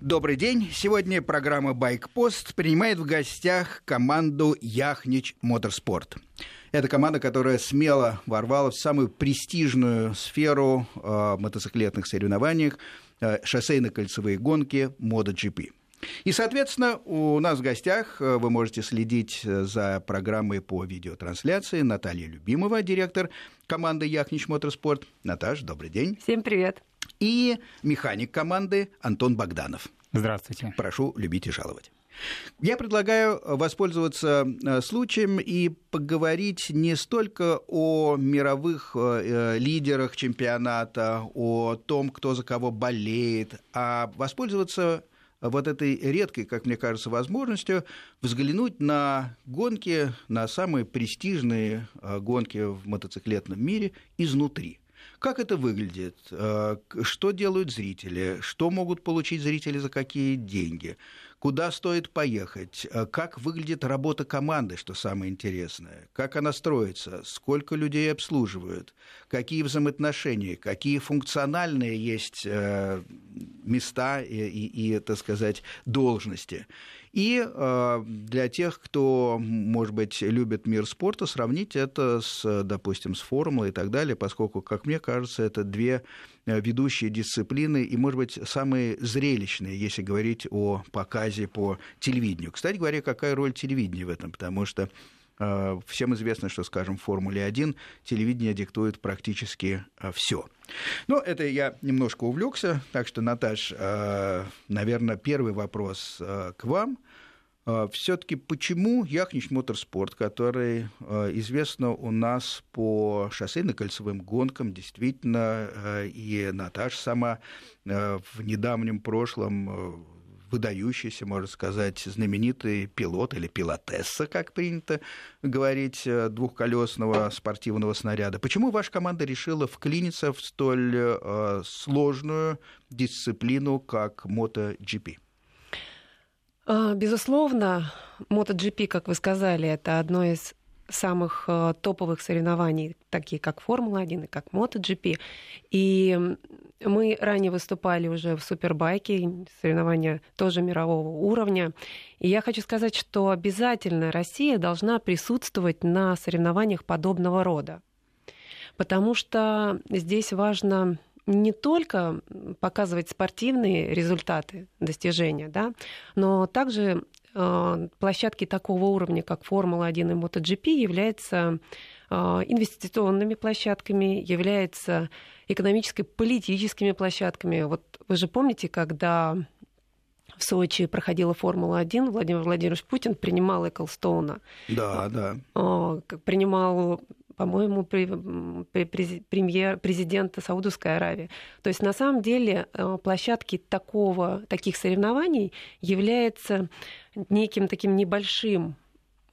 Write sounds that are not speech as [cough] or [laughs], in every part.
Добрый день. Сегодня программа «Байкпост» принимает в гостях команду «Яхнич Моторспорт». Это команда, которая смело ворвалась в самую престижную сферу э, мотоциклетных соревнований э, шоссейно-кольцевые гонки MotoGP. И, соответственно, у нас в гостях э, вы можете следить э, за программой по видеотрансляции. Наталья Любимова, директор команды «Яхнич Моторспорт». Наташ, добрый день. Всем привет и механик команды Антон Богданов. Здравствуйте. Прошу любить и жаловать. Я предлагаю воспользоваться э, случаем и поговорить не столько о мировых лидерах чемпионата, о том, кто за кого болеет, а воспользоваться вот этой редкой, как мне кажется, возможностью взглянуть на гонки, на самые престижные э, гонки в мотоциклетном мире изнутри. Как это выглядит? Э, что делают зрители? Что могут получить зрители за какие деньги? Куда стоит поехать? Э, как выглядит работа команды, что самое интересное? Как она строится? Сколько людей обслуживают? Какие взаимоотношения? Какие функциональные есть э, места и, и, и так сказать, должности? И э, для тех, кто, может быть, любит мир спорта, сравнить это с, допустим, с формулой и так далее, поскольку, как мне кажется, это две э, ведущие дисциплины и, может быть, самые зрелищные, если говорить о показе по телевидению. Кстати говоря, какая роль телевидения в этом? Потому что Всем известно, что, скажем, в Формуле 1 телевидение диктует практически все. Но это я немножко увлекся, так что, Наташ, э, наверное, первый вопрос э, к вам. Э, Все-таки почему Яхнич Моторспорт, который известно у нас по шоссейно-кольцевым гонкам, действительно, и Наташа сама в недавнем прошлом выдающийся, можно сказать, знаменитый пилот или пилотесса, как принято говорить, э, двухколесного спортивного снаряда. Почему ваша команда решила вклиниться в столь э, сложную дисциплину, как MotoGP? А, безусловно, MotoGP, как вы сказали, это одно из самых э, топовых соревнований, такие как Формула-1 и как MotoGP. И мы ранее выступали уже в супербайке, соревнования тоже мирового уровня. И я хочу сказать, что обязательно Россия должна присутствовать на соревнованиях подобного рода. Потому что здесь важно не только показывать спортивные результаты, достижения, да, но также площадки такого уровня, как Формула-1 и MotoGP, являются э, инвестиционными площадками, являются экономической, политическими площадками. Вот вы же помните, когда в Сочи проходила Формула-1, Владимир Владимирович Путин принимал Эклстоуна. Да, да. Принимал по-моему, премьер, президента Саудовской Аравии. То есть на самом деле э, площадки такого, таких соревнований являются неким таким небольшим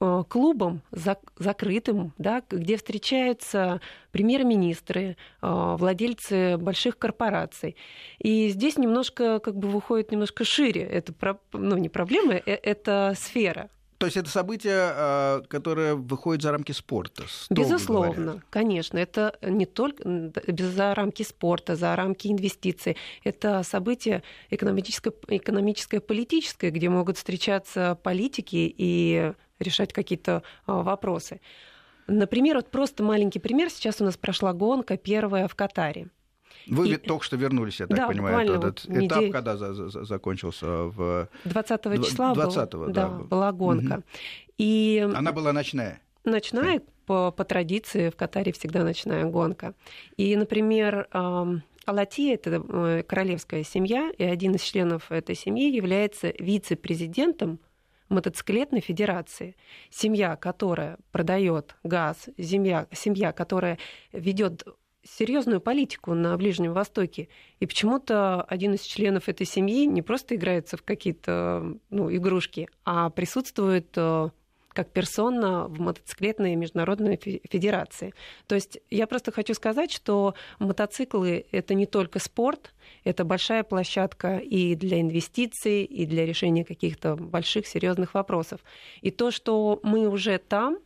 Э, клубом закрытым, да, где встречаются премьер-министры, э, владельцы больших корпораций. И здесь немножко как бы выходит немножко шире. Это ну, не проблема, это сфера. То есть это событие, которое выходит за рамки спорта. Безусловно, говоря. конечно. Это не только за рамки спорта, за рамки инвестиций. Это событие экономическое, экономическое политическое, где могут встречаться политики и решать какие-то а, вопросы. Например, вот просто маленький пример. Сейчас у нас прошла гонка первая в Катаре. Вы и... только что вернулись, я так да, понимаю, этот вот этап, недель... когда за, за, закончился в... 20 числа 20 был, да, да. была гонка. Угу. И... Она была ночная? Ночная, по, по традиции в Катаре всегда ночная гонка. И, например, Алати — это э, королевская семья, и один из членов этой семьи является вице-президентом мотоциклетной федерации. Семья, которая продает газ, семья, семья которая ведет серьезную политику на Ближнем Востоке. И почему-то один из членов этой семьи не просто играется в какие-то ну, игрушки, а присутствует э, как персона в мотоциклетной международной федерации. То есть я просто хочу сказать, что мотоциклы — это не только спорт, это большая площадка и для инвестиций, и для решения каких-то больших серьезных вопросов. И то, что мы уже там,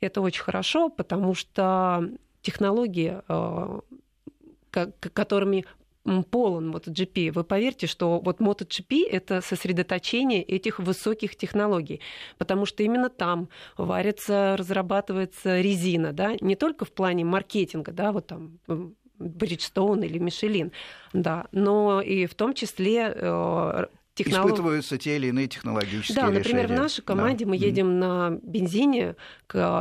это очень хорошо, потому что технологии, э, которыми полон MotoGP. Вы поверьте, что вот MotoGP — это сосредоточение этих высоких технологий, потому что именно там варится, разрабатывается резина, да, не только в плане маркетинга, да, вот там Бриджстоун или Мишелин, да, но и в том числе э, технолог... Испытываются те или иные технологические Да, например, решения. в нашей команде да. мы едем mm. на бензине,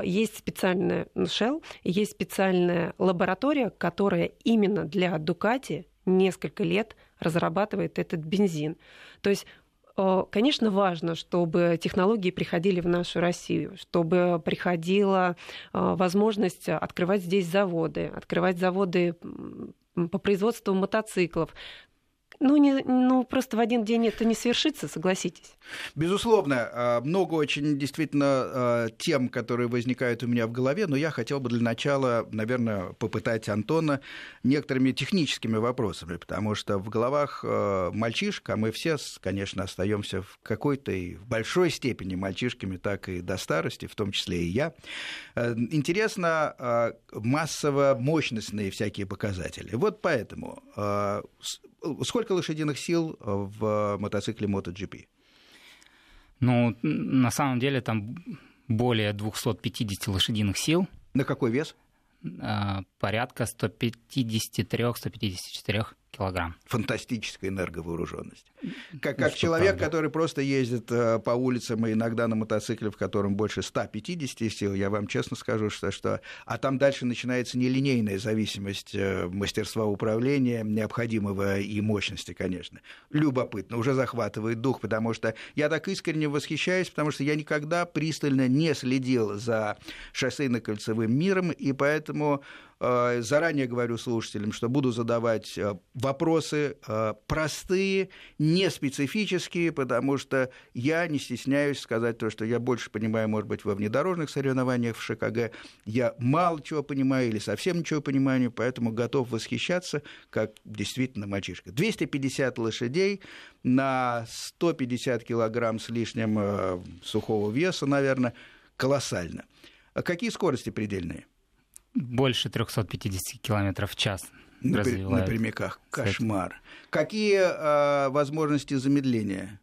есть специальная Shell, есть специальная лаборатория, которая именно для Дукати несколько лет разрабатывает этот бензин. То есть Конечно, важно, чтобы технологии приходили в нашу Россию, чтобы приходила возможность открывать здесь заводы, открывать заводы по производству мотоциклов, ну, не, ну, просто в один день это не свершится, согласитесь. Безусловно, а, много очень действительно а, тем, которые возникают у меня в голове, но я хотел бы для начала, наверное, попытать Антона некоторыми техническими вопросами, потому что в головах а, мальчишек, а мы все, конечно, остаемся в какой-то и в большой степени мальчишками, так и до старости, в том числе и я. Интересно массово мощностные всякие показатели. Вот поэтому сколько лошадиных сил в мотоцикле MotoGP? Ну, на самом деле там более 250 лошадиных сил. На какой вес? А, порядка 153-154 килограмм. Фантастическая энерговооруженность. Как, как человек, правда. который просто ездит э, по улицам и иногда на мотоцикле, в котором больше 150 сил, я вам честно скажу, что, что... А там дальше начинается нелинейная зависимость э, мастерства управления, необходимого и мощности, конечно. Любопытно, уже захватывает дух, потому что я так искренне восхищаюсь, потому что я никогда пристально не следил за шоссейно-кольцевым миром, и поэтому заранее говорю слушателям, что буду задавать э, вопросы э, простые, не специфические, потому что я не стесняюсь сказать то, что я больше понимаю, может быть, во внедорожных соревнованиях в ШКГ. Я мало чего понимаю или совсем ничего понимаю, поэтому готов восхищаться, как действительно мальчишка. 250 лошадей на 150 килограмм с лишним сухого веса, наверное, колоссально. А какие скорости предельные? Больше 350 километров в час на, на прямиках. Кошмар. Какие э, возможности замедления?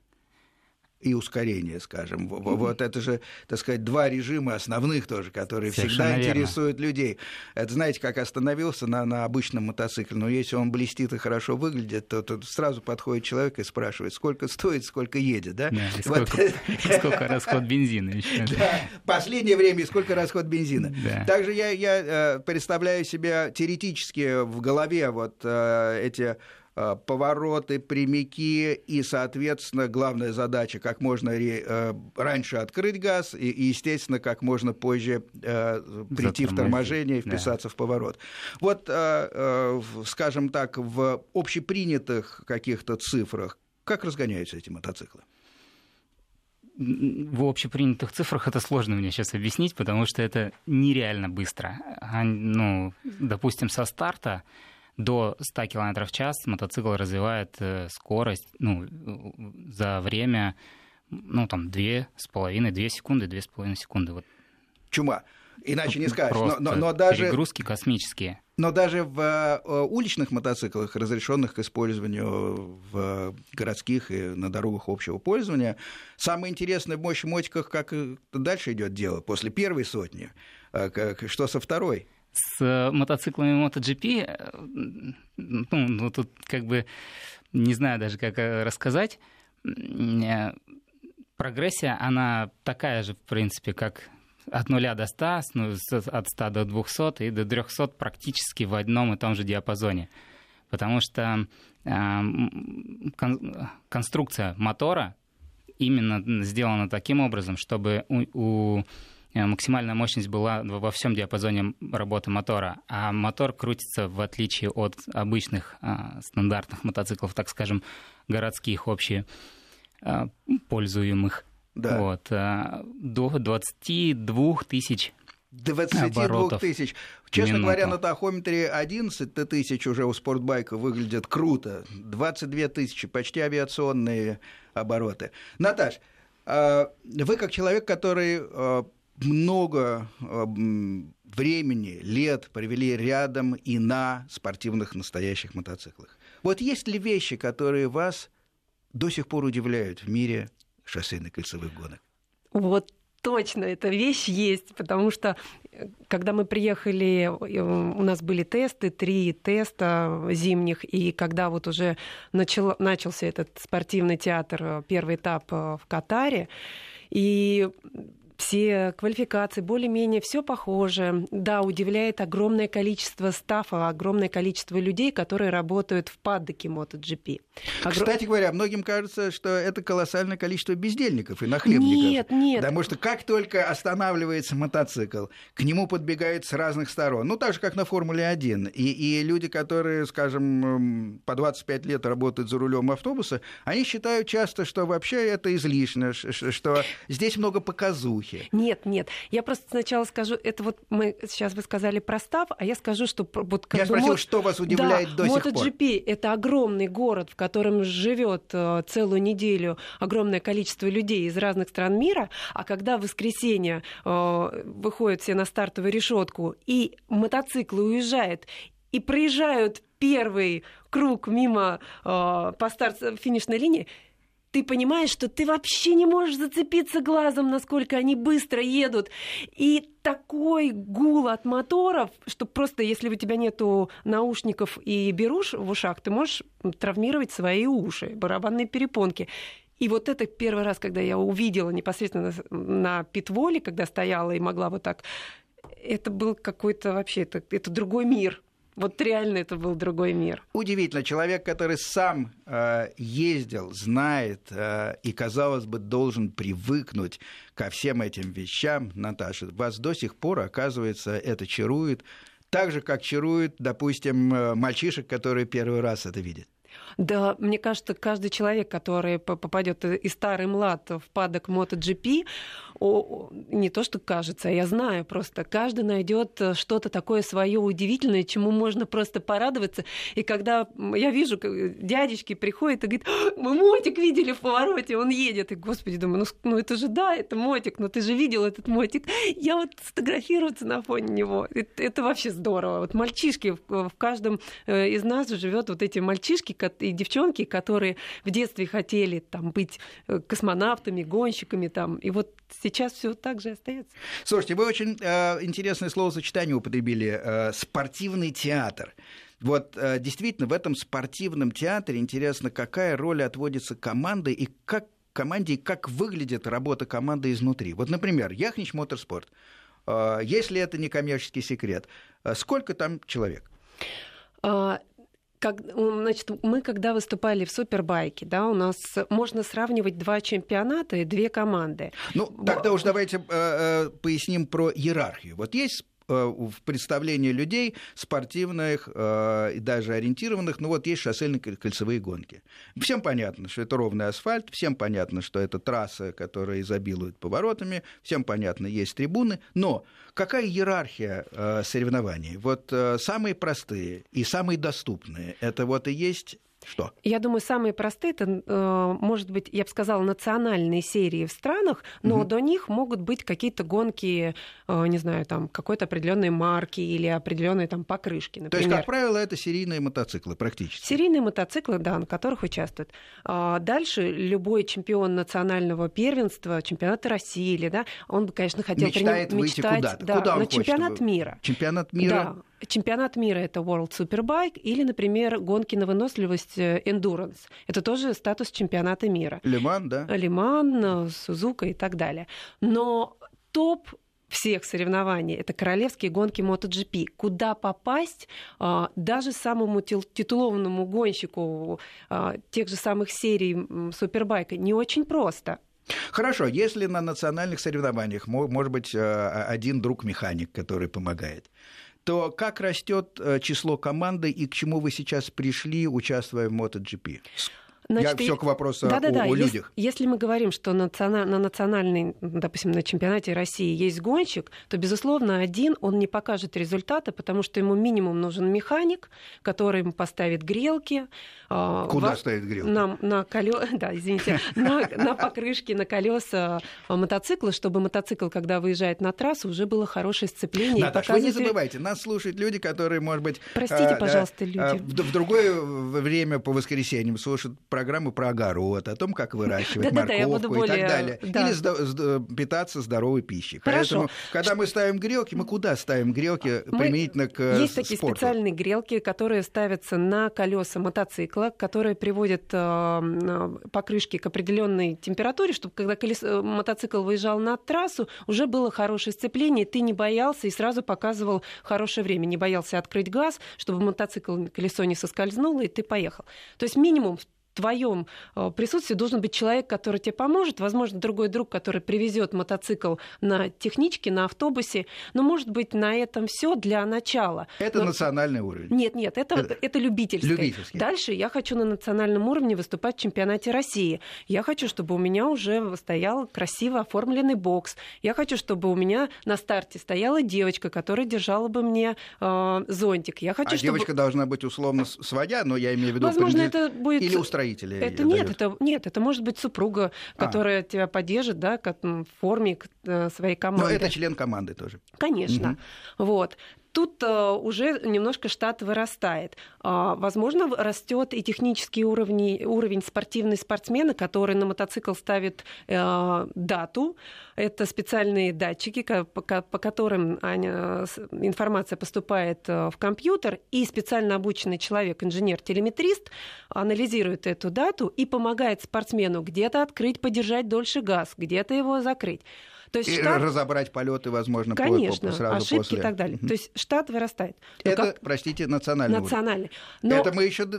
И ускорение, скажем. Mm-hmm. Вот это же, так сказать, два режима основных тоже, которые Совершенно всегда верно. интересуют людей. Это, знаете, как остановился на, на обычном мотоцикле, но если он блестит и хорошо выглядит, то, то сразу подходит человек и спрашивает, сколько стоит, сколько едет, да? да и сколько, вот. сколько расход бензина еще. Да, последнее время и сколько расход бензина. Да. Также я, я э, представляю себе теоретически в голове вот э, эти повороты, прямики и, соответственно, главная задача как можно э, раньше открыть газ и, естественно, как можно позже э, прийти в торможение и вписаться да. в поворот. Вот, скажем так, в общепринятых каких-то цифрах, как разгоняются эти мотоциклы? в общепринятых цифрах это сложно мне сейчас объяснить, потому что это нереально быстро. Ну, допустим, со старта до 100 км в час мотоцикл развивает э, скорость ну, за время ну, там, 2,5-2 секунды, 2,5 секунды. Вот. Чума. Иначе не скажешь. но, но, но даже... Перегрузки космические. Но даже в э, уличных мотоциклах, разрешенных к использованию в городских и на дорогах общего пользования, самое интересное в мощи мотиках, как дальше идет дело, после первой сотни, э, что со второй с мотоциклами MotoGP, э, ну, ну, тут как бы не знаю даже, как э, рассказать. Э, прогрессия, она такая же, в принципе, как от нуля до 100, ну, от 100 до 200 и до 300 практически в одном и том же диапазоне. Потому что конструкция мотора именно сделана таким образом, чтобы у, у Э, максимальная мощность была во всем диапазоне работы мотора, а мотор крутится, в отличие от обычных а, стандартных мотоциклов, так скажем, городских, общие а, пользуемых, да. вот, а, до 22 тысяч 22 тысяч. Честно минуту. говоря, на тахометре 11 тысяч уже у спортбайка выглядит круто. 22 тысячи, почти авиационные обороты. Наташ, вы как человек, который много времени, лет провели рядом и на спортивных настоящих мотоциклах. Вот есть ли вещи, которые вас до сих пор удивляют в мире шоссейных кольцевых гонок? Вот точно эта вещь есть, потому что э, когда мы приехали, э, у нас были тесты, три теста зимних, и когда вот уже начал, начался этот спортивный театр, э, первый этап в Катаре, и все квалификации, более-менее все похоже. Да, удивляет огромное количество стафа, огромное количество людей, которые работают в паддоке MotoGP. Огр... Кстати говоря, многим кажется, что это колоссальное количество бездельников и нахлебников. Нет, нет. Потому что как только останавливается мотоцикл, к нему подбегают с разных сторон. Ну, так же, как на Формуле-1. И, и люди, которые, скажем, по 25 лет работают за рулем автобуса, они считают часто, что вообще это излишне, что здесь много показухи случае. Нет, нет. Я просто сначала скажу, это вот мы сейчас вы сказали про став, а я скажу, что вот как Я бы, спросил, мод... что вас удивляет да, до сих пор. MotoGP — это огромный город, в котором живет э, целую неделю огромное количество людей из разных стран мира, а когда в воскресенье э, выходят все на стартовую решетку и мотоциклы уезжают и проезжают первый круг мимо э, по старт финишной линии, ты понимаешь, что ты вообще не можешь зацепиться глазом, насколько они быстро едут. И такой гул от моторов, что просто если у тебя нету наушников и беруш в ушах, ты можешь травмировать свои уши, барабанные перепонки. И вот это первый раз, когда я увидела непосредственно на, питволе, когда стояла и могла вот так, это был какой-то вообще, это, это другой мир. Вот реально это был другой мир. Удивительно, человек, который сам э, ездил, знает э, и, казалось бы, должен привыкнуть ко всем этим вещам, Наташа, вас до сих пор, оказывается, это чарует, так же, как чарует, допустим, э, мальчишек, которые первый раз это видят. Да, мне кажется, каждый человек, который попадет из старый млад в падок MotoGP, о, не то что кажется, а я знаю просто, каждый найдет э, что-то такое свое удивительное, чему можно просто порадоваться. И когда я вижу, дядечки приходят и говорят, «А, мы мотик видели в повороте, он едет. И, господи, думаю, ну, ну это же да, это мотик, но ты же видел этот мотик. Я вот сфотографироваться на фоне него. Это, это вообще здорово. Вот мальчишки, в, в каждом э, из нас живет вот эти мальчишки и девчонки, которые в детстве хотели там быть э, космонавтами, гонщиками там. И вот сейчас все так же остается. Слушайте, вы очень э, интересное словосочетание употребили э, спортивный театр. Вот э, действительно в этом спортивном театре интересно, какая роль отводится команде и как команде, и как выглядит работа команды изнутри. Вот, например, Яхнич Моторспорт. Э, если это не коммерческий секрет, э, сколько там человек? Как, значит, мы когда выступали в Супербайке, да, у нас можно сравнивать два чемпионата и две команды. Ну, тогда уж давайте э, э, поясним про иерархию. Вот есть в представлении людей спортивных э, и даже ориентированных, ну вот есть шоссейные кольцевые гонки. Всем понятно, что это ровный асфальт, всем понятно, что это трасса, которая изобилует поворотами, всем понятно, есть трибуны, но какая иерархия э, соревнований? Вот самые простые и самые доступные, это вот и есть что? Я думаю, самые простые, это, э, может быть, я бы сказала, национальные серии в странах, но угу. до них могут быть какие-то гонки, э, не знаю, там, какой-то определенной марки или определенной там покрышки, например. То есть, как правило, это серийные мотоциклы практически? Серийные мотоциклы, да, на которых участвуют. А дальше любой чемпион национального первенства, чемпионата России, или, да, он бы, конечно, хотел мечтает трени... выйти мечтать, куда-то. Да, Куда он на хочет? чемпионат мира. Чемпионат мира? Да. Чемпионат мира это World Superbike или, например, гонки на выносливость э, Endurance. Это тоже статус чемпионата мира. Лиман, да? Лиман, Сузука и так далее. Но топ всех соревнований. Это королевские гонки MotoGP. Куда попасть а, даже самому титулованному гонщику тех же самых серий Супербайка не очень просто. Хорошо, если на национальных соревнованиях может быть один друг-механик, который помогает, то как растет э, число команды и к чему вы сейчас пришли, участвуя в MotoGP? Значит, Я все к вопросу да, да, да. о, о людях. Если, если мы говорим, что на, на национальной, допустим, на чемпионате России есть гонщик, то, безусловно, один он не покажет результата, потому что ему минимум нужен механик, который ему поставит грелки. А, Куда во... ставит грелки? На, на колё... [laughs] Да, извините, на, на покрышке, на колеса мотоцикла, чтобы мотоцикл, когда выезжает на трассу, уже было хорошее сцепление. Наташа, вы не забывайте, нас слушают люди, которые, может быть... Простите, а, пожалуйста, люди. А, в другое время по воскресеньям слушают программы про огород, о том, как выращивать морковку и так далее. Или питаться здоровой пищей. Поэтому, когда мы ставим грелки, мы куда ставим грелки применительно к Есть такие специальные грелки, которые ставятся на колеса мотоцикла, которые приводят э, покрышки к определенной температуре, чтобы когда колесо, мотоцикл выезжал на трассу, уже было хорошее сцепление, ты не боялся и сразу показывал хорошее время, не боялся открыть газ, чтобы мотоцикл колесо не соскользнуло, и ты поехал. То есть минимум твоем э, присутствии должен быть человек, который тебе поможет, возможно, другой друг, который привезет мотоцикл на техничке, на автобусе, но, может быть, на этом все для начала. Это но... национальный уровень. Нет, нет, это, это... это любительский. любительский. Дальше я хочу на национальном уровне выступать в чемпионате России. Я хочу, чтобы у меня уже стоял красиво оформленный бокс. Я хочу, чтобы у меня на старте стояла девочка, которая держала бы мне э, зонтик. Я хочу, а чтобы... девочка должна быть условно своя, но я имею в виду... Возможно, это будет... Или строители. Это нет, это нет, это может быть супруга, а. которая а. тебя поддержит, да, как в форме э, своей команды. Но это член команды тоже. Конечно, угу. вот тут uh, уже немножко штат вырастает. Uh, возможно, растет и технический уровень, уровень спортивной спортсмена, который на мотоцикл ставит uh, дату. Это специальные датчики, по, которым информация поступает в компьютер, и специально обученный человек, инженер-телеметрист, анализирует эту дату и помогает спортсмену где-то открыть, подержать дольше газ, где-то его закрыть. То есть штат... разобрать полеты, возможно, Конечно, по, сразу ошибки после. и так далее. Угу. То есть штат вырастает. Но Это, как... простите, национальный Национальный. Но... Это мы еще на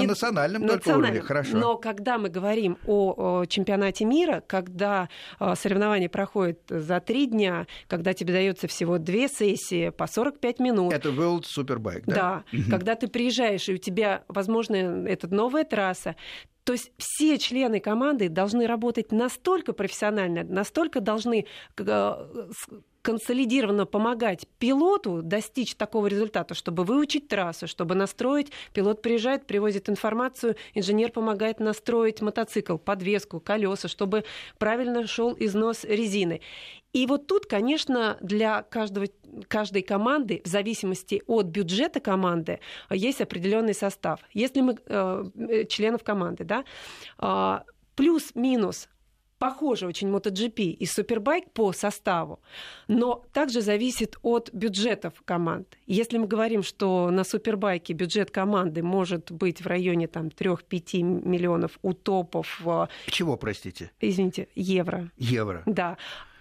Не... национальном, национальном только уровне. Хорошо. Но когда мы говорим о, о чемпионате мира, когда э, соревнования проходят за три дня, когда тебе дается всего две сессии по 45 минут. Это World Superbike, да? Да. Угу. Когда ты приезжаешь, и у тебя, возможно, это новая трасса, то есть все члены команды должны работать настолько профессионально, настолько должны э, консолидированно помогать пилоту достичь такого результата, чтобы выучить трассу, чтобы настроить. Пилот приезжает, привозит информацию, инженер помогает настроить мотоцикл, подвеску, колеса, чтобы правильно шел износ резины. И вот тут, конечно, для каждого, каждой команды, в зависимости от бюджета команды, есть определенный состав. Если мы э, членов команды, да, э, плюс-минус похожи очень MotoGP и Superbike по составу, но также зависит от бюджетов команд. Если мы говорим, что на Супербайке бюджет команды может быть в районе там, 3-5 миллионов у топов... Чего, простите? Извините, евро. Евро. Да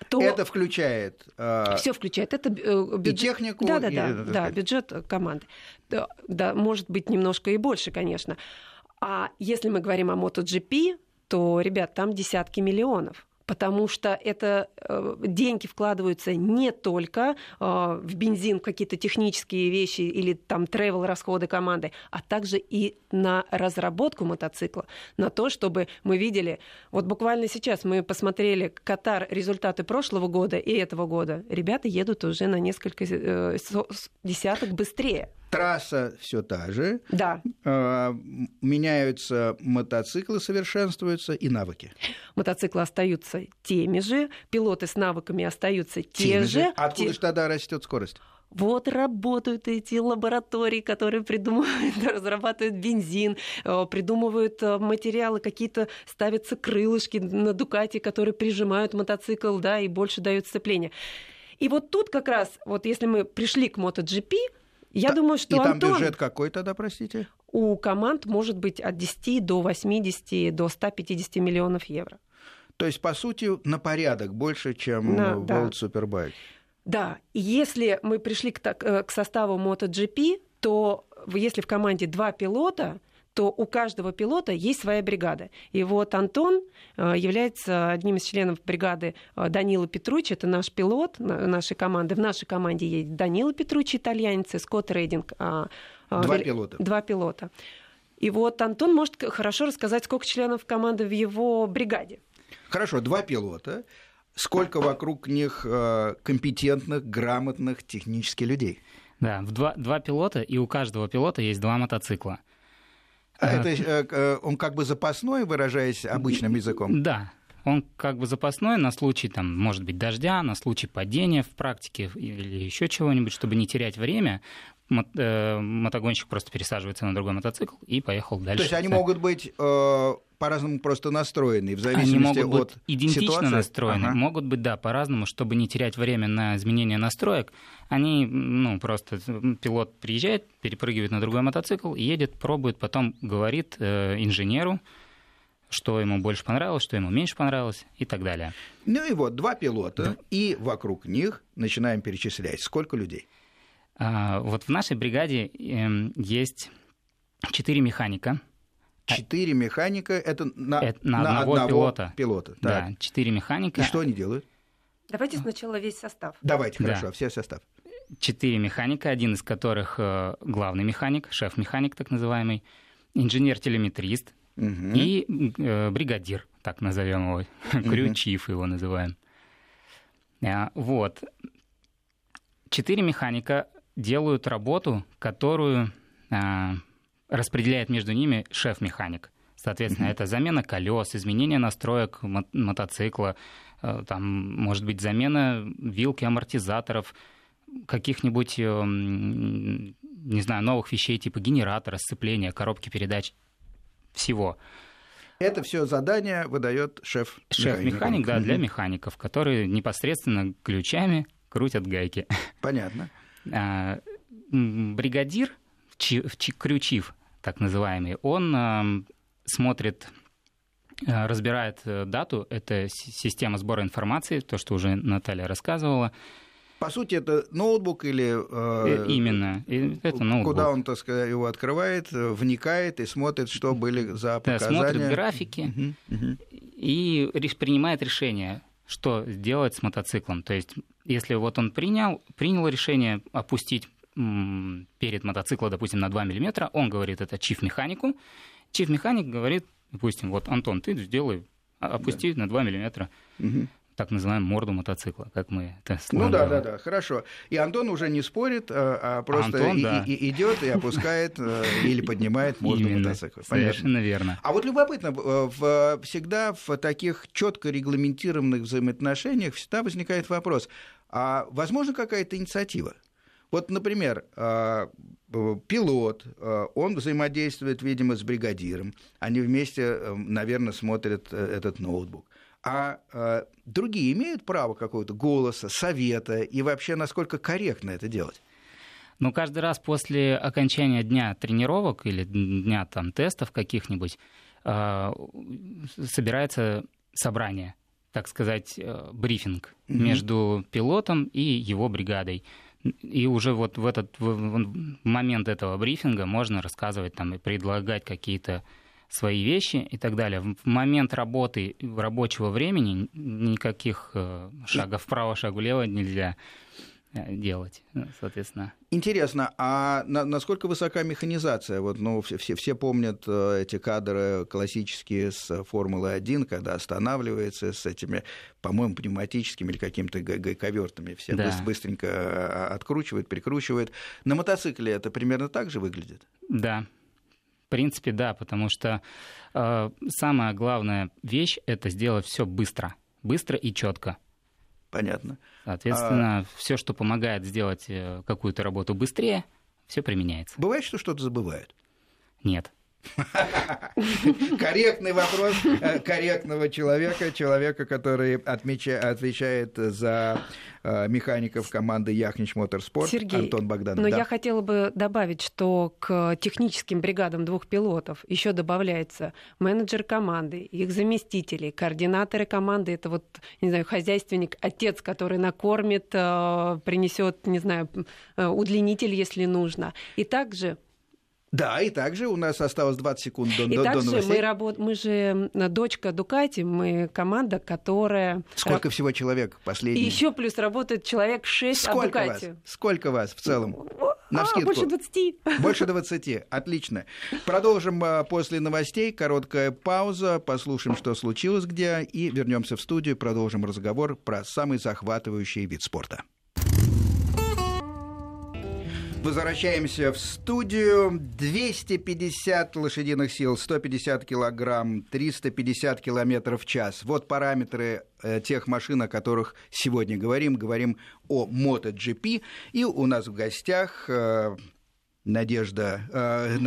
то это включает э, все включает это э, бюджет, и технику, да, да, и, да, да, бюджет команды, да, да, может быть немножко и больше, конечно. А если мы говорим о MotoGP, то, ребят, там десятки миллионов потому что это э, деньги вкладываются не только э, в бензин, какие-то технические вещи или там тревел расходы команды, а также и на разработку мотоцикла, на то, чтобы мы видели, вот буквально сейчас мы посмотрели Катар результаты прошлого года и этого года, ребята едут уже на несколько э, десяток быстрее трасса все та же. Да. Э, меняются мотоциклы, совершенствуются и навыки. Мотоциклы остаются теми же, пилоты с навыками остаются те же. же. Откуда те... же тогда растет скорость? Вот работают эти лаборатории, которые придумывают, [laughs] разрабатывают бензин, э, придумывают э, материалы, какие-то ставятся крылышки на Дукате, которые прижимают мотоцикл, да, и больше дают сцепление. И вот тут как раз, вот если мы пришли к MotoGP, я Та- думаю, что И там Антон... бюджет какой тогда, простите? У команд может быть от 10 до 80 до 150 миллионов евро. То есть, по сути, на порядок больше, чем да, World да. Superbike. Да, и если мы пришли к, э, к составу MotoGP, то если в команде два пилота, то у каждого пилота есть своя бригада. И вот Антон э, является одним из членов бригады э, Данила Петручи, это наш пилот нашей команды. В нашей команде есть Данила Петручи, итальянец, и Скотт Рейдинг. А, а, два пилота. Два пилота. И вот Антон может хорошо рассказать, сколько членов команды в его бригаде. Хорошо, два пилота. Сколько вокруг них э, компетентных, грамотных технически людей? Да, в два, два пилота, и у каждого пилота есть два мотоцикла. А это э, он как бы запасной, выражаясь обычным языком? Да, он как бы запасной на случай, там, может быть, дождя, на случай падения в практике или еще чего-нибудь, чтобы не терять время. Э, мотогонщик просто пересаживается на другой мотоцикл и поехал дальше. То есть они могут быть э, по-разному просто настроены, в зависимости они могут быть от идентично ситуации? настроены, ага. могут быть, да, по-разному, чтобы не терять время на изменение настроек. Они, ну, просто пилот приезжает, перепрыгивает на другой мотоцикл, едет, пробует, потом говорит э, инженеру, что ему больше понравилось, что ему меньше понравилось и так далее. Ну и вот, два пилота, да. и вокруг них начинаем перечислять. Сколько людей? А, вот в нашей бригаде э, есть четыре механика. Четыре механика это на, это на, на одного, одного пилота. пилота. Да, четыре механика. И что они делают? Давайте сначала весь состав. Давайте, хорошо, да. все состав. Четыре механика, один из которых э, главный механик, шеф-механик так называемый, инженер-телеметрист угу. и э, бригадир, так назовем его, угу. [laughs] крючив его называем. А, вот. Четыре механика делают работу, которую а, распределяет между ними шеф-механик. Соответственно, mm-hmm. это замена колес, изменение настроек мотоцикла, э, там, может быть, замена вилки амортизаторов, каких-нибудь, э, не знаю, новых вещей типа генератора, сцепления, коробки передач, всего. Это все задание выдает шеф. Шеф-механик, да, для механиков, которые непосредственно ключами крутят гайки. Понятно. А, бригадир крючив, так называемый, он эм, смотрит э, разбирает э, дату, это система сбора информации, то, что уже Наталья рассказывала. По сути, это ноутбук или... Э, Именно, это ноутбук. Куда он, так сказать, его открывает, вникает и смотрит, что были за показания. Да, смотрит графики угу, угу. и принимает решение, что делать с мотоциклом. То есть, если вот он принял, принял решение опустить перед мотоцикла, допустим, на 2 мм, он говорит это чиф-механику, чиф-механик говорит, допустим, вот, Антон, ты сделай, опусти да. на 2 мм. Угу так называемую морду мотоцикла, как мы это Ну да, да, да, хорошо. И Антон уже не спорит, а, а просто Антон, и, да. и, и идет и опускает э, или поднимает морду Именно. мотоцикла. Понятно. Совершенно верно. А вот любопытно, в, всегда в таких четко регламентированных взаимоотношениях всегда возникает вопрос, а возможно какая-то инициатива? Вот, например, а, пилот, а, он взаимодействует, видимо, с бригадиром. Они вместе, э, наверное, смотрят э, этот ноутбук. А, а другие имеют право какого-то голоса, совета и вообще насколько корректно это делать? Ну, каждый раз после окончания дня тренировок или дня там, тестов каких-нибудь собирается собрание, так сказать, э, брифинг mm-hmm. между пилотом и его бригадой. И уже вот в этот в момент этого брифинга можно рассказывать там и предлагать какие-то свои вещи и так далее. В момент работы рабочего времени никаких э, шагов вправо, шагу влево нельзя делать, э, соответственно. Интересно, а на, насколько высока механизация? Вот, ну, все, все помнят э, эти кадры классические с Формулы-1, когда останавливается с этими, по-моему, пневматическими или какими-то гайковертами. Все да. быстренько откручивают, прикручивают. На мотоцикле это примерно так же выглядит? Да. В принципе, да, потому что э, самая главная вещь это сделать все быстро, быстро и четко. Понятно. Соответственно, а... все, что помогает сделать э, какую-то работу быстрее, все применяется. Бывает, что что-то забывают? Нет. [laughs] Корректный вопрос э, корректного человека, человека, который отвечает за э, механиков команды Яхнич Моторспорт, Сергей, Антон Богданов. Но да. я хотела бы добавить, что к техническим бригадам двух пилотов еще добавляется менеджер команды, их заместители, координаторы команды. Это вот, не знаю, хозяйственник, отец, который накормит, э, принесет, не знаю, удлинитель, если нужно. И также да, и также у нас осталось 20 секунд до, и до, также до новостей. Мы, работ... мы же дочка Дукати, мы команда, которая... Сколько всего человек последний? И еще плюс работает человек 6 Сколько Дукати. Вас? Сколько вас в целом? На а, вскидку. больше 20. Больше 20. Отлично. Продолжим а, после новостей. Короткая пауза. Послушаем, что случилось где. И вернемся в студию. Продолжим разговор про самый захватывающий вид спорта. Возвращаемся в студию. 250 лошадиных сил, 150 килограмм, 350 километров в час. Вот параметры э, тех машин, о которых сегодня говорим. Говорим о MotoGP. И у нас в гостях э, Надежда, э,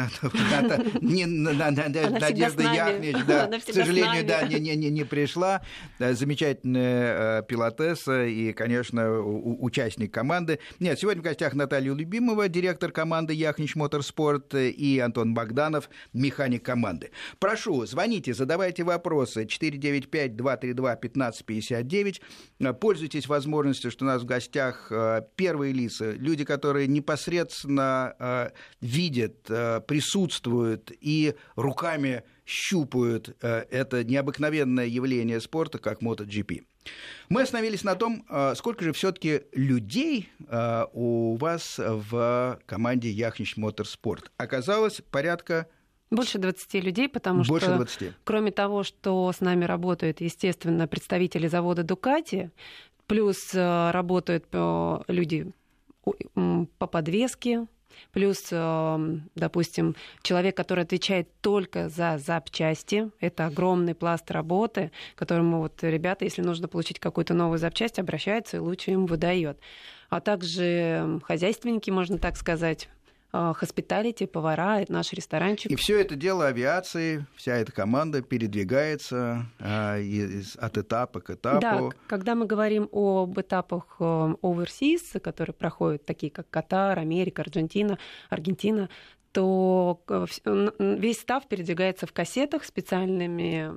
не, Надежда Яхнич, да, к сожалению, да, не, не, не, не пришла. Замечательная э, пилотесса и, конечно, участник команды. Нет, сегодня в гостях Наталья Любимова, директор команды Яхнич Моторспорт, и Антон Богданов, механик команды. Прошу, звоните, задавайте вопросы. 495-232-1559. Пользуйтесь возможностью, что у нас в гостях э, первые лица, люди, которые непосредственно видят, э, присутствуют и руками щупают э, это необыкновенное явление спорта, как MotoGP. Мы остановились на том, э, сколько же все-таки людей у вас в команде Яхнич Моторспорт. Оказалось порядка больше 20 людей, потому Больше что 20. кроме того, что с нами работают, естественно, представители завода Дукати, плюс работают люди по подвеске, Плюс, эм, допустим, человек, который отвечает только за запчасти, это огромный пласт работы, которому вот ребята, если нужно получить какую-то новую запчасть, обращаются и лучше им выдает. А также эм, хозяйственники, можно так сказать, хоспиталити, повара, наш ресторанчик. И все это дело авиации, вся эта команда передвигается а, от этапа к этапу. Да, когда мы говорим об этапах э, overseas, которые проходят, такие как Катар, Америка, Аргентина, Аргентина, то весь stuff передвигается в кассетах специальными,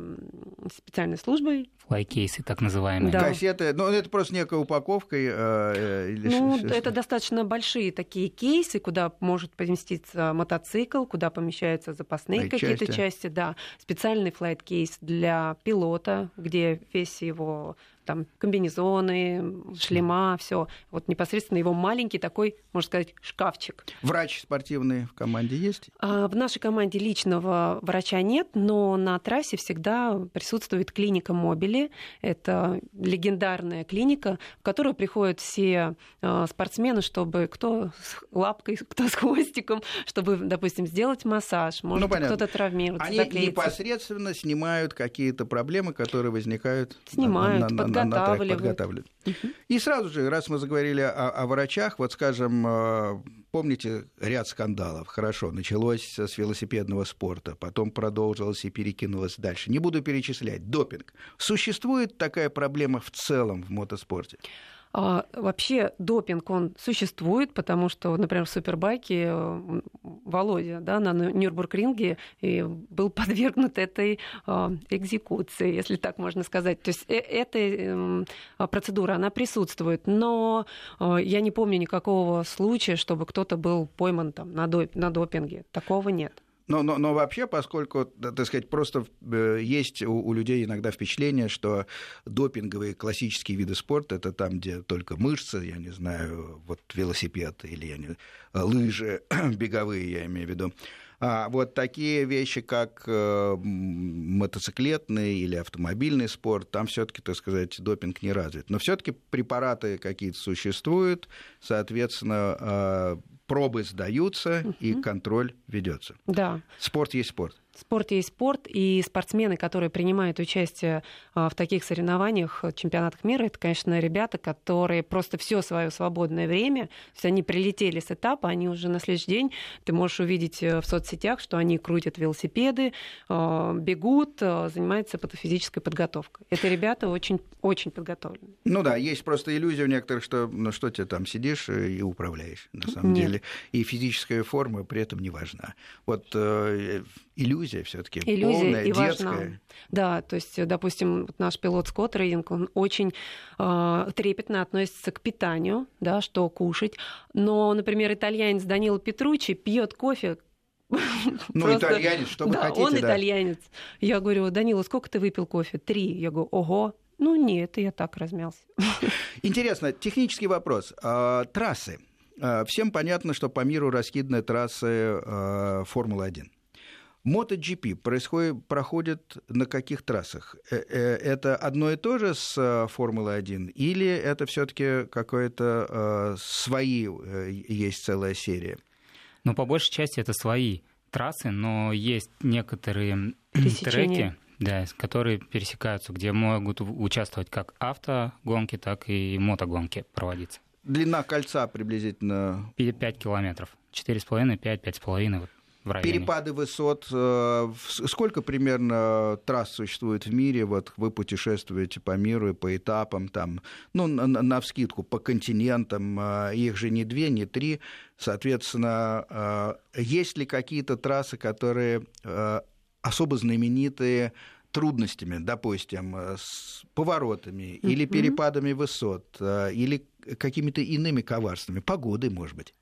специальной службой. Flight кейсы, так называемые. Да. Кассеты, ну это просто некая упаковка. Э, э или ну, что, это достаточно большие такие кейсы, куда может поместиться мотоцикл, куда помещаются запасные какие-то части. части, да. Специальный flight case для пилота, где весь его там комбинезоны, шлема, все. Вот непосредственно его маленький такой, можно сказать, шкафчик. Врач спортивный в команде есть? А, в нашей команде личного врача нет, но на трассе всегда присутствует клиника Мобили. Это легендарная клиника, в которую приходят все а, спортсмены, чтобы кто с лапкой, [laughs] кто с хвостиком, чтобы, допустим, сделать массаж, может ну, кто-то травмируется, Они заклеится. непосредственно снимают какие-то проблемы, которые возникают снимают, на, на, подготавливают. подготавливают. Угу. И сразу же, раз мы заговорили о, о врачах, вот скажем, э, помните ряд скандалов. Хорошо, началось с велосипедного спорта, потом продолжилось и перекинулось дальше. Не буду перечислять. Допинг. Существует такая проблема в целом в мотоспорте? А, вообще допинг, он существует, потому что, например, в супербайке э, Володя да, на Нюрбургринге был [laughs] подвергнут этой а, экзекуции, если так можно сказать. То есть э, эта эм, процедура, она присутствует, но а, я не помню никакого случая, чтобы кто-то был пойман там, на допинге. Такого нет. Но, но, но вообще, поскольку, так сказать, просто э, есть у, у людей иногда впечатление, что допинговые классические виды спорта это там, где только мышцы, я не знаю, вот велосипед или я не, лыжи [clears throat] беговые, я имею в виду. А вот такие вещи, как э, мотоциклетный или автомобильный спорт, там все-таки, так сказать, допинг не развит. Но все-таки препараты какие-то существуют, соответственно, э, пробы сдаются угу. и контроль ведется. Да. Спорт есть спорт. Спорт есть спорт, и спортсмены, которые принимают участие а, в таких соревнованиях, чемпионатах мира, это, конечно, ребята, которые просто все свое свободное время, то есть они прилетели с этапа, они уже на следующий день, ты можешь увидеть э, в соцсетях, что они крутят велосипеды, а, бегут, а, занимаются физической подготовкой. Это ребята очень, очень подготовлены. Ну да, есть просто иллюзия у некоторых, что ну что ты там сидишь и управляешь, на самом Нет. деле. И физическая форма при этом не важна. Вот э, иллюзия все-таки полная, и детская. Важна. Да, то есть, допустим, наш пилот Скотт Рейдинг, он очень э, трепетно относится к питанию, да, что кушать. Но, например, итальянец Данило Петручи пьет кофе [laughs] ну, Просто... итальянец, что вы да, хотите. он да. итальянец. Я говорю, Данила, сколько ты выпил кофе? Три. Я говорю, ого. Ну, нет, я так размялся. [laughs] Интересно, технический вопрос. А, трассы всем понятно, что по миру раскиданы трассы Формулы-1. MotoGP происходит, проходит на каких трассах? Это одно и то же с Формулой-1 или это все-таки какое-то свои есть целая серия? Ну, по большей части это свои трассы, но есть некоторые треки, да, которые пересекаются, где могут участвовать как автогонки, так и мотогонки проводиться. Длина кольца приблизительно? 5 километров. 4,5, 5, 5,5 вот в районе. Перепады высот. Э, сколько примерно трасс существует в мире? Вот вы путешествуете по миру и по этапам, там, ну, на, на вскидку, по континентам. Э, их же не две, не три. Соответственно, э, есть ли какие-то трассы, которые особо знаменитые трудностями, допустим, с поворотами mm-hmm. или перепадами высот, или какими-то иными коварствами, погодой, может быть?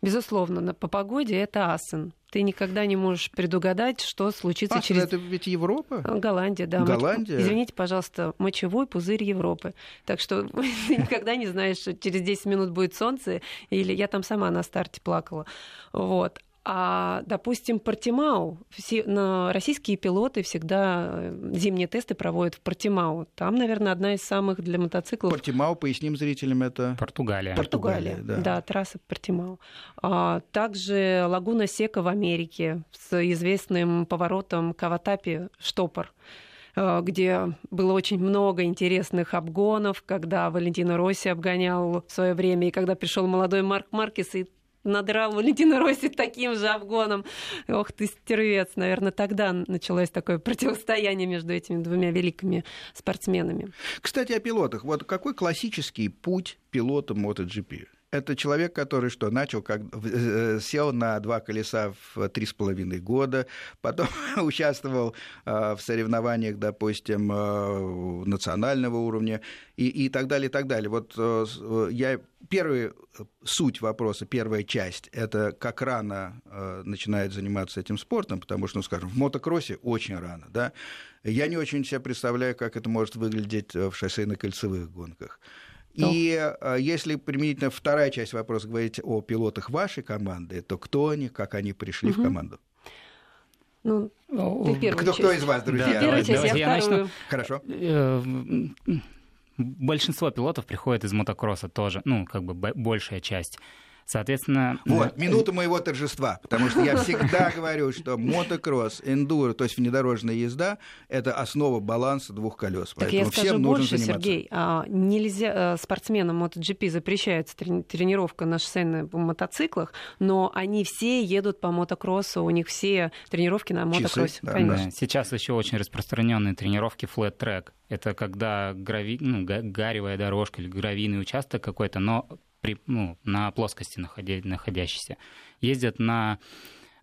Безусловно, по погоде это Асен. Ты никогда не можешь предугадать, что случится Асен через... это ведь Европа? А, Голландия, да. Голландия? Моч... Извините, пожалуйста, мочевой пузырь Европы. Так что [laughs] ты никогда не знаешь, что через 10 минут будет солнце, или я там сама на старте плакала. Вот. А, допустим, Портимау, все, на, российские пилоты всегда э, зимние тесты проводят в Портимау. Там, наверное, одна из самых для мотоциклов. Портимау, поясним зрителям, это... Португалия. Португалия, Португалия да. да, трасса Портимау. А, также Лагуна Сека в Америке с известным поворотом Каватапи штопор э, где было очень много интересных обгонов, когда Валентино Росси обгонял в свое время, и когда пришел молодой Марк Маркес и надрал Валентина Росси таким же обгоном. Ох ты, стервец. Наверное, тогда началось такое противостояние между этими двумя великими спортсменами. Кстати, о пилотах. Вот какой классический путь пилота MotoGP? Это человек, который что, начал, как э, сел на два колеса в три с половиной года, потом [laughs] участвовал э, в соревнованиях, допустим, э, национального уровня и, и так далее, и так далее. Вот я первый суть вопроса, первая часть, это как рано начинает заниматься этим спортом, потому что, ну, скажем, в мотокроссе очень рано, да. Я не очень себе представляю, как это может выглядеть в шоссейно-кольцевых гонках. И э, если применительно вторая часть вопроса говорить о пилотах вашей команды, то кто они, как они пришли угу. в команду? Ну, ты кто, кто из вас, друзья? Да, первая часть, я, я вторую. Хорошо. Э, большинство пилотов приходят из мотокросса тоже, ну, как бы большая часть. Соответственно... Вот, минута моего торжества, потому что я всегда говорю, что мотокросс, эндуро, то есть внедорожная езда, это основа баланса двух колес. Так я скажу всем больше, нужно заниматься. Сергей, а, нельзя, э, спортсменам MotoGP запрещается тренировка на шоссейных мотоциклах, но они все едут по мотокроссу, у них все тренировки на мотокроссе. да, Да. Сейчас еще очень распространенные тренировки flat track. Это когда грави... ну, гаревая дорожка или гравийный участок какой-то, но при, ну, на плоскости находя, находящейся. Ездят на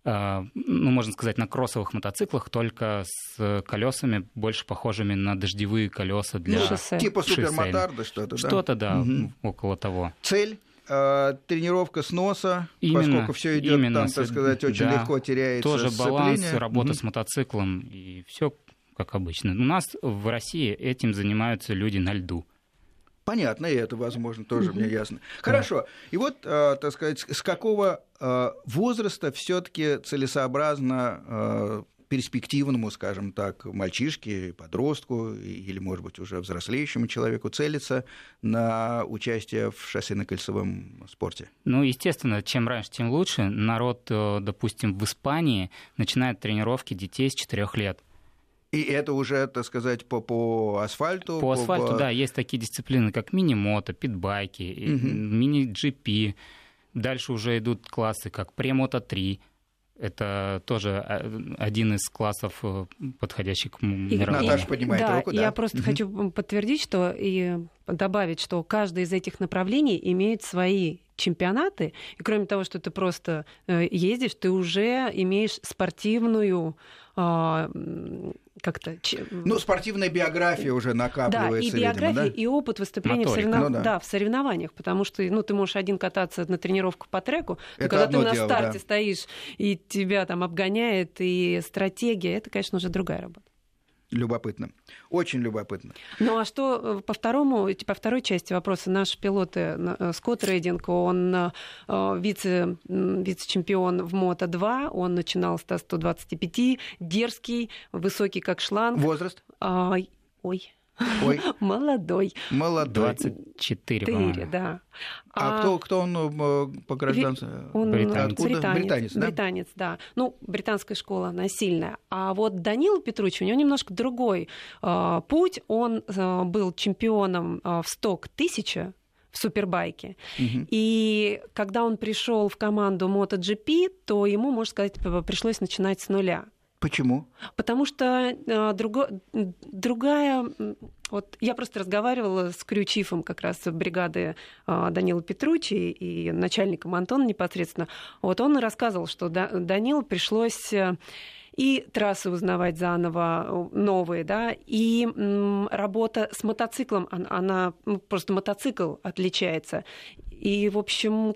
э, ну, можно сказать, на кроссовых мотоциклах, только с колесами больше похожими на дождевые колеса для ну, шоссе. Типа супермотарда что-то, да? Что-то, да, угу. около того. Цель? Э, тренировка с носа, именно, поскольку все идет именно, там, так сказать, очень да, легко теряется Тоже баланс, работа угу. с мотоциклом, и все как обычно. У нас в России этим занимаются люди на льду. Понятно, и это, возможно, тоже мне ясно. Хорошо. И вот, э, так сказать, с какого э, возраста все-таки целесообразно э, перспективному, скажем так, мальчишке, подростку или, может быть, уже взрослеющему человеку целиться на участие в шоссейно-кольцевом спорте? Ну, естественно, чем раньше, тем лучше. Народ, допустим, в Испании начинает тренировки детей с 4 лет. И это уже, так сказать, по, по асфальту? По, по асфальту, да. Есть такие дисциплины, как мини-мото, питбайки, угу. мини-GP. Дальше уже идут классы, как премото 3. Это тоже один из классов, э, подходящих к мировому. Наташа поднимает да, руку, да. Я просто угу. хочу подтвердить, что и добавить, что каждое из этих направлений имеет свои чемпионаты, и кроме того, что ты просто э, ездишь, ты уже имеешь спортивную а, как-то... Ну, спортивная биография уже накапливается. Да, и биография, видимо, да? и опыт выступления в, соревнов... ну, да. Да, в соревнованиях, потому что ну, ты можешь один кататься на тренировку по треку, но когда ты на дело, старте да. стоишь, и тебя там обгоняет, и стратегия, это, конечно, уже другая работа. Любопытно. Очень любопытно. Ну а что э, по второму, по второй части вопроса, наш пилот э, Скотт Рейдинг, он э, вице, вице-чемпион в Мото-2, он начинал с 125, дерзкий, высокий как шланг. Возраст? А, ой, Ой. Молодой. Молодой. 24, по да. А, а кто, кто он э, по гражданству? Он британец. Откуда? британец. Британец, да? Британец, да. Ну, британская школа, она сильная. А вот Данила Петручи, у него немножко другой э, путь. Он э, был чемпионом э, в сток 1000 в супербайке. Угу. И когда он пришел в команду MotoGP, то ему, можно сказать, пришлось начинать с нуля. Почему? Потому что э, друго, другая... Вот я просто разговаривала с крючифом как раз бригады э, Данила Петручи и начальником Антона непосредственно. Вот он рассказывал, что да, Данилу пришлось... Э, и трассы узнавать заново э, новые, да, и м, работа с мотоциклом, она, она просто мотоцикл отличается. И, в общем,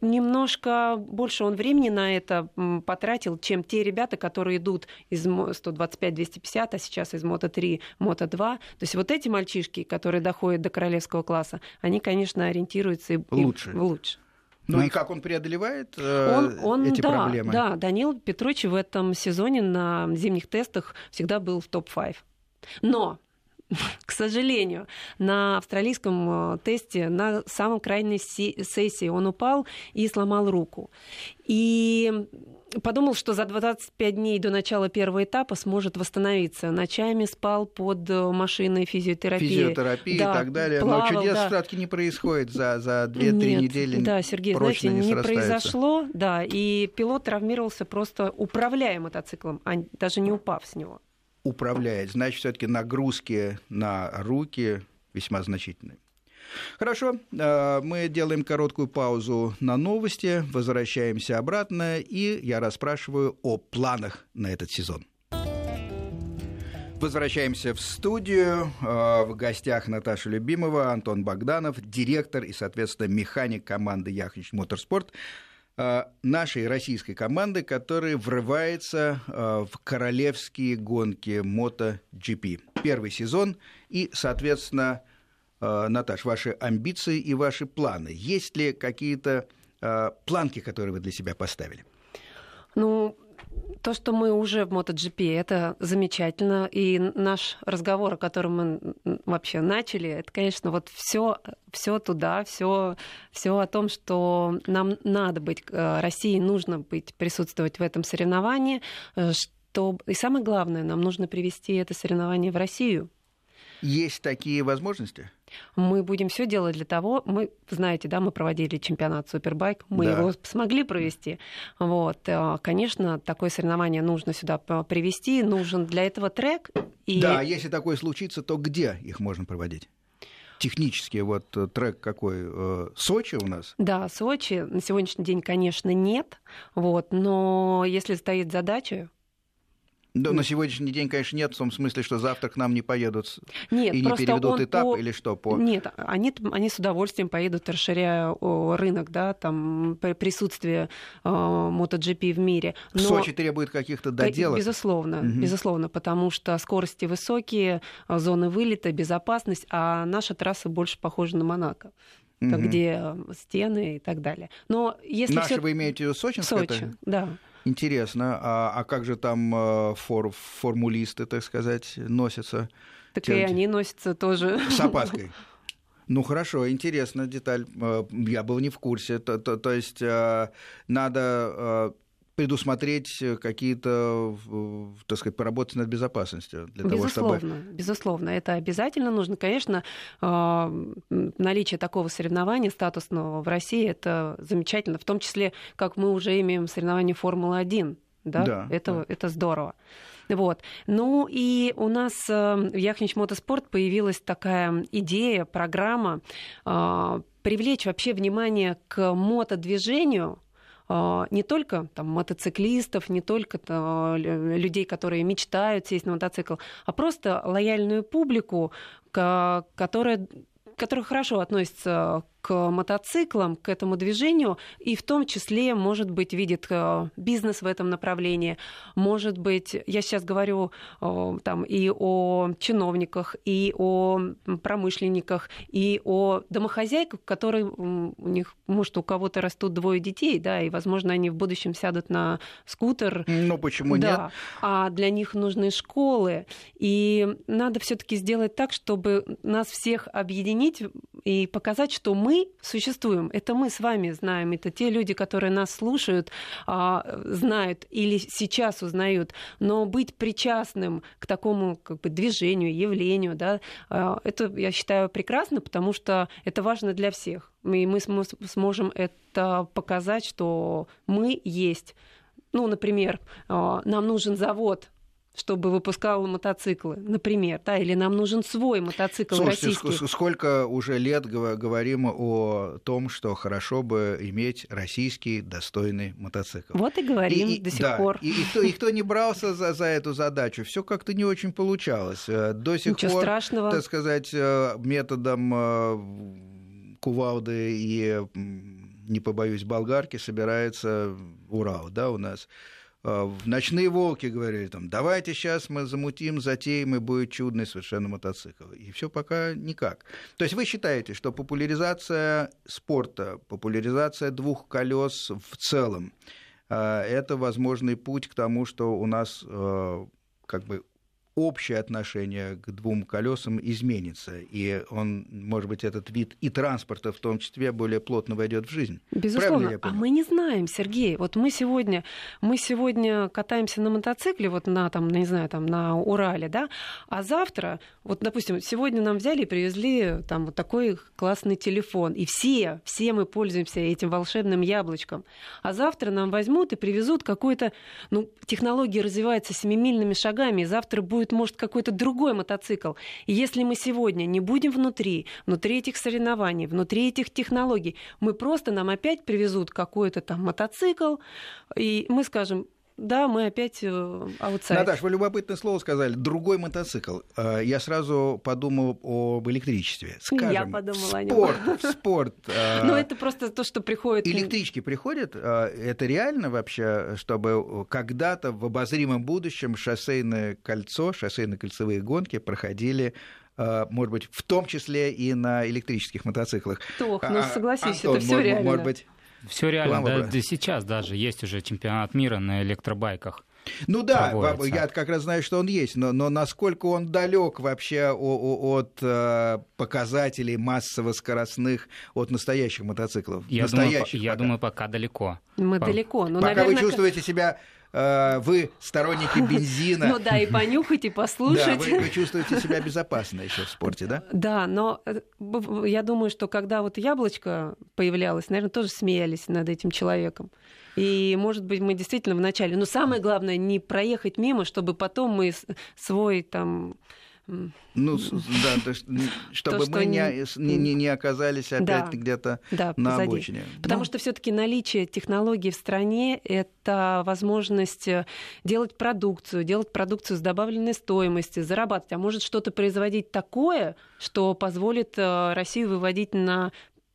немножко больше он времени на это потратил, чем те ребята, которые идут из 125-250, а сейчас из Мото-3, Мото-2. То есть вот эти мальчишки, которые доходят до королевского класса, они, конечно, ориентируются и, лучше. И, лучше. Ну и как он преодолевает э, он, он, эти да, проблемы? Да, Данил Петручи в этом сезоне на зимних тестах всегда был в топ-5. Но [laughs] к сожалению, на австралийском э, тесте на самом крайней сессии он упал и сломал руку. И подумал, что за 25 дней до начала первого этапа сможет восстановиться. Ночами спал под э, машиной физиотерапии. Физиотерапии да, и так далее. Плавал, Но чудес да. все-таки не происходит за, за 2-3 недели. Да, Сергей, знаете, не, не произошло. Да, и пилот травмировался просто управляя мотоциклом, а даже не упав с него. Управляет. Значит, все-таки нагрузки на руки весьма значительные. Хорошо, э, мы делаем короткую паузу на новости, возвращаемся обратно, и я расспрашиваю о планах на этот сезон. Возвращаемся в студию. Э, в гостях Наташа Любимова, Антон Богданов, директор и, соответственно, механик команды Яхнич Моторспорт нашей российской команды, которая врывается в королевские гонки MotoGP. Первый сезон и, соответственно, Э, Наташ, ваши амбиции и ваши планы. Есть ли какие-то э, планки, которые вы для себя поставили? Ну, то, что мы уже в MotoGP, это замечательно. И наш разговор, о котором мы вообще начали, это, конечно, вот все, все туда, все, все о том, что нам надо быть, э, России нужно быть, присутствовать в этом соревновании, что и самое главное, нам нужно привести это соревнование в Россию. Есть такие возможности? Мы будем все делать для того, мы, знаете, да, мы проводили чемпионат Супербайк, мы да. его смогли провести. Вот, э, конечно, такое соревнование нужно сюда привести, нужен для этого трек. И... Да, если такое случится, то где их можно проводить? технически вот э, трек какой? Э, Сочи у нас? Да, Сочи на сегодняшний день, конечно, нет. Вот, но если стоит задача да, на сегодняшний день, конечно, нет, в том смысле, что завтра к нам не поедут нет, и не переведут этап по... или что? По... Нет, они, они с удовольствием поедут, расширяя рынок, да, там присутствие э, MotoGP в мире. Но... Сочи требует каких-то доделок? Безусловно, угу. безусловно, потому что скорости высокие, зоны вылета, безопасность, а наша трасса больше похожа на Монако угу. где стены и так далее. Но если Наши всё... вы имеете в виду Сочи? Сочи, да. Интересно. А, а как же там э, фор, формулисты, так сказать, носятся? Так Те, и они носятся тоже. С опаской. Ну хорошо, интересная деталь. Э, я был не в курсе. То, то, то есть э, надо предусмотреть э, какие-то, так сказать, поработать над безопасностью для безусловно, того, чтобы... Безусловно, это обязательно нужно. Конечно, а, наличие такого соревнования статусного в России это замечательно, в том числе, как мы уже имеем соревнование Формулы-1. Да, да, это, да. это здорово. Вот. Ну и у нас э, в Яхнич Мотоспорт появилась такая идея, программа привлечь вообще внимание к мотодвижению не только там, мотоциклистов, не только там, людей, которые мечтают сесть на мотоцикл, а просто лояльную публику, которая которая хорошо относится к мотоциклам, к этому движению, и в том числе, может быть, видит э, бизнес в этом направлении, может быть, я сейчас говорю там и о чиновниках, и о промышленниках, и о домохозяйках, которые у них, может, у кого-то растут двое детей, да, и, возможно, они в будущем сядут на скутер. Ну, почему да, нет? А для них нужны школы. И надо все-таки сделать так, чтобы нас всех объединить и показать, что мы существуем. Это мы с вами знаем. Это те люди, которые нас слушают, а, знают или сейчас узнают. Но быть причастным к такому как бы, движению, явлению, да, а, это, я считаю, прекрасно, потому что это важно для всех. И мы сможем это показать, что мы есть. Ну, например, а, нам нужен завод, чтобы выпускал мотоциклы, например, да, или нам нужен свой мотоцикл Слушайте, российский. сколько уже лет говорим о том, что хорошо бы иметь российский достойный мотоцикл. Вот и говорим и, до сих да, пор. И, и, кто, и кто не брался за, за эту задачу, все как-то не очень получалось. Э, до сих Ничего пор, страшного. так сказать, э, методом э, кувалды и, не побоюсь, болгарки собирается Урал, да, у нас. А, в «Ночные волки» говорили, там, давайте сейчас мы замутим, затеем, и будет чудный совершенно мотоцикл. И все пока никак. То есть вы считаете, что популяризация спорта, популяризация двух колес в целом, а, это возможный путь к тому, что у нас а, как бы общее отношение к двум колесам изменится, и он, может быть, этот вид и транспорта в том числе более плотно войдет в жизнь. Безусловно. А мы не знаем, Сергей. Вот мы сегодня, мы сегодня катаемся на мотоцикле, вот на, там, не знаю, там, на Урале, да, а завтра, вот, допустим, сегодня нам взяли и привезли там вот такой классный телефон, и все, все мы пользуемся этим волшебным яблочком. А завтра нам возьмут и привезут какой-то, ну, технология развивается семимильными шагами, и завтра будет будет, может, какой-то другой мотоцикл. И если мы сегодня не будем внутри, внутри этих соревнований, внутри этих технологий, мы просто нам опять привезут какой-то там мотоцикл, и мы скажем, да, мы опять э, аутсайд. Наташ, вы любопытное слово сказали. Другой мотоцикл. Э, я сразу подумал об электричестве. Скажем, Я подумала в спорт, о нем. В спорт. Э, [laughs] ну, это просто то, что приходит... Электрички приходят? Это реально вообще, чтобы когда-то в обозримом будущем шоссейное кольцо, шоссейно-кольцевые гонки проходили может быть, в том числе и на электрических мотоциклах. Тох, ну а, согласись, Антон, это все реально. Может быть, все реально, да, да сейчас даже есть уже чемпионат мира на электробайках. Ну да, я как раз знаю, что он есть, но, но насколько он далек вообще от э, показателей массово-скоростных от настоящих мотоциклов? Я, настоящих думаю, я думаю, пока далеко. Мы по... далеко. Но, пока наверное... вы чувствуете себя вы сторонники [laughs] бензина. Ну да, и понюхать, и послушать. Да, вы, вы чувствуете себя безопасно еще в спорте, да? [laughs] Да, но э, я думаю, что когда вот яблочко появлялось, наверное, тоже смеялись над этим человеком. И, может быть, мы действительно вначале... Но самое главное, не проехать мимо, чтобы потом мы свой там ну, да, то есть, [laughs] чтобы то, мы не, не, не оказались опять да, где-то да, на позади. обочине. Потому ну. что все-таки наличие технологий в стране это возможность э, делать продукцию, делать продукцию с добавленной стоимостью, зарабатывать, а может что-то производить такое, что позволит э, Россию выводить на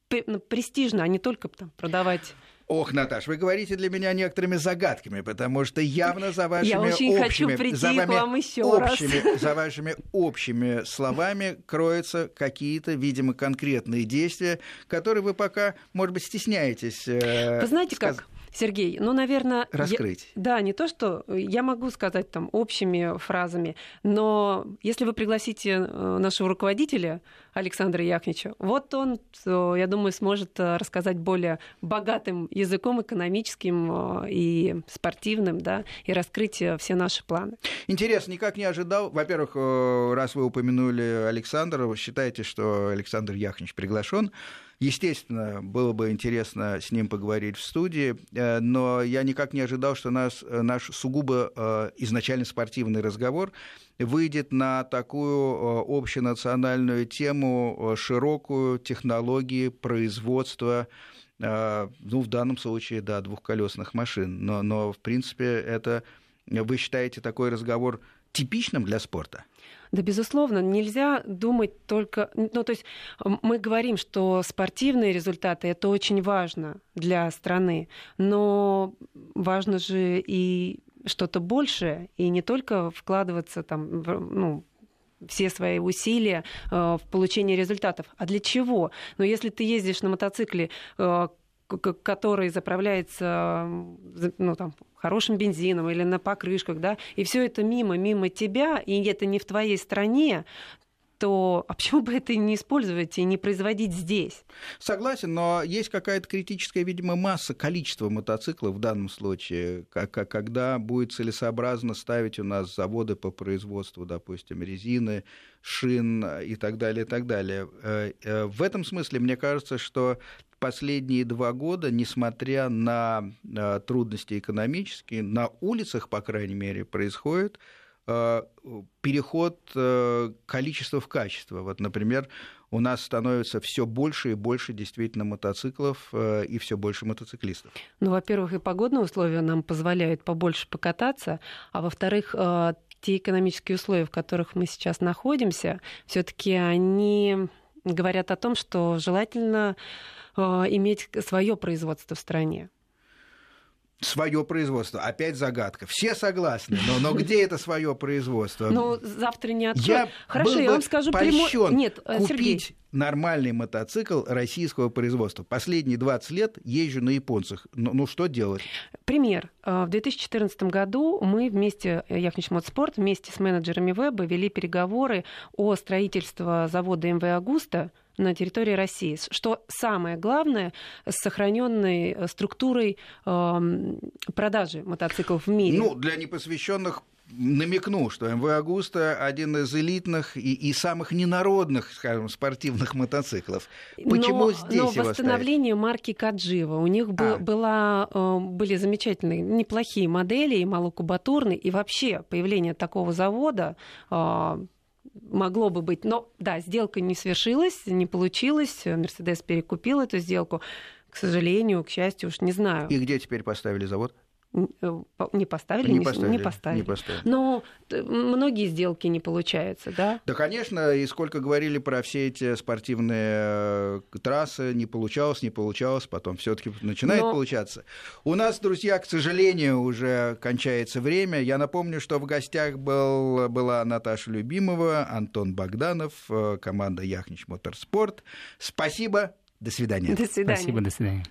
престижно, а не только там, продавать Ох, Наташ, вы говорите для меня некоторыми загадками, потому что явно за вашими Я очень общими, хочу прийти за вами к вам еще общими, раз. за вашими общими словами кроются какие-то, видимо, конкретные действия, которые вы пока, может быть, стесняетесь. Э, вы знаете сказ... как? Сергей, ну, наверное... Раскрыть. Я, да, не то, что я могу сказать там общими фразами, но если вы пригласите э, нашего руководителя Александра Яхнича, вот он, я думаю, сможет э, рассказать более богатым языком экономическим э, и спортивным, да, и раскрыть все наши планы. Интересно, никак не ожидал. Во-первых, раз вы упомянули Александра, вы считаете, что Александр Яхнич приглашен. Естественно, было бы интересно с ним поговорить в студии, э, но я никак не ожидал, что наш, э, наш сугубо э, изначально спортивный разговор выйдет на такую общенациональную тему, широкую технологии производства ну, в данном случае, да, двухколесных машин. Но, но в принципе, это вы считаете такой разговор типичным для спорта? Да, безусловно, нельзя думать только... Ну, то есть мы говорим, что спортивные результаты — это очень важно для страны, но важно же и что-то большее, и не только вкладываться там, ну, все свои усилия э, в получении результатов. А для чего? Но если ты ездишь на мотоцикле, э, который заправляется ну, там, хорошим бензином или на покрышках, да, и все это мимо, мимо тебя, и это не в твоей стране, то а почему бы это не использовать и не производить здесь? Согласен, но есть какая-то критическая, видимо, масса, количество мотоциклов в данном случае, когда будет целесообразно ставить у нас заводы по производству, допустим, резины, шин и так далее, и так далее. Э, э, в этом смысле мне кажется, что последние два года, несмотря на э, трудности экономические, на улицах, по крайней мере, происходит Э, переход э, количества в качество. Вот, например, у нас становится все больше и больше действительно мотоциклов э, и все больше мотоциклистов. Ну, во-первых, и погодные условия нам позволяют побольше покататься, а во-вторых, те экономические условия, в которых мы сейчас находимся, все-таки они говорят о том, что желательно иметь свое производство в стране свое производство. Опять загадка. Все согласны, но, но где это свое производство? Ну, завтра не открою. Я Хорошо, был я вам скажу прямо... Нет, э, купить Сергей. нормальный мотоцикл российского производства. Последние 20 лет езжу на японцах. Ну, ну что делать? Пример. Э, в 2014 году мы вместе, э, Яхнич Мотоспорт, вместе с менеджерами веба вели переговоры о строительстве завода МВ «Агуста», на территории России. Что самое главное, с сохраненной э, структурой э, продажи мотоциклов в мире. Ну, для непосвященных намекну, что МВ «Агуста» один из элитных и, и самых ненародных, скажем, спортивных мотоциклов. Почему но, здесь но восстановление ставить? марки Каджива. У них а. была, э, были замечательные, неплохие модели, и малокубатурные, и вообще появление такого завода могло бы быть. Но да, сделка не свершилась, не получилось. Мерседес перекупил эту сделку. К сожалению, к счастью, уж не знаю. И где теперь поставили завод? Не поставили, не, поставили, не, поставили. Не поставили. Но многие сделки не получаются, да? Да, конечно, и сколько говорили про все эти спортивные э, трассы, не получалось, не получалось, потом все таки начинает Но... получаться. У нас, друзья, к сожалению, уже кончается время. Я напомню, что в гостях был, была Наташа Любимова, Антон Богданов, э, команда Яхнич Моторспорт. Спасибо, до свидания. До свидания. Спасибо, до свидания.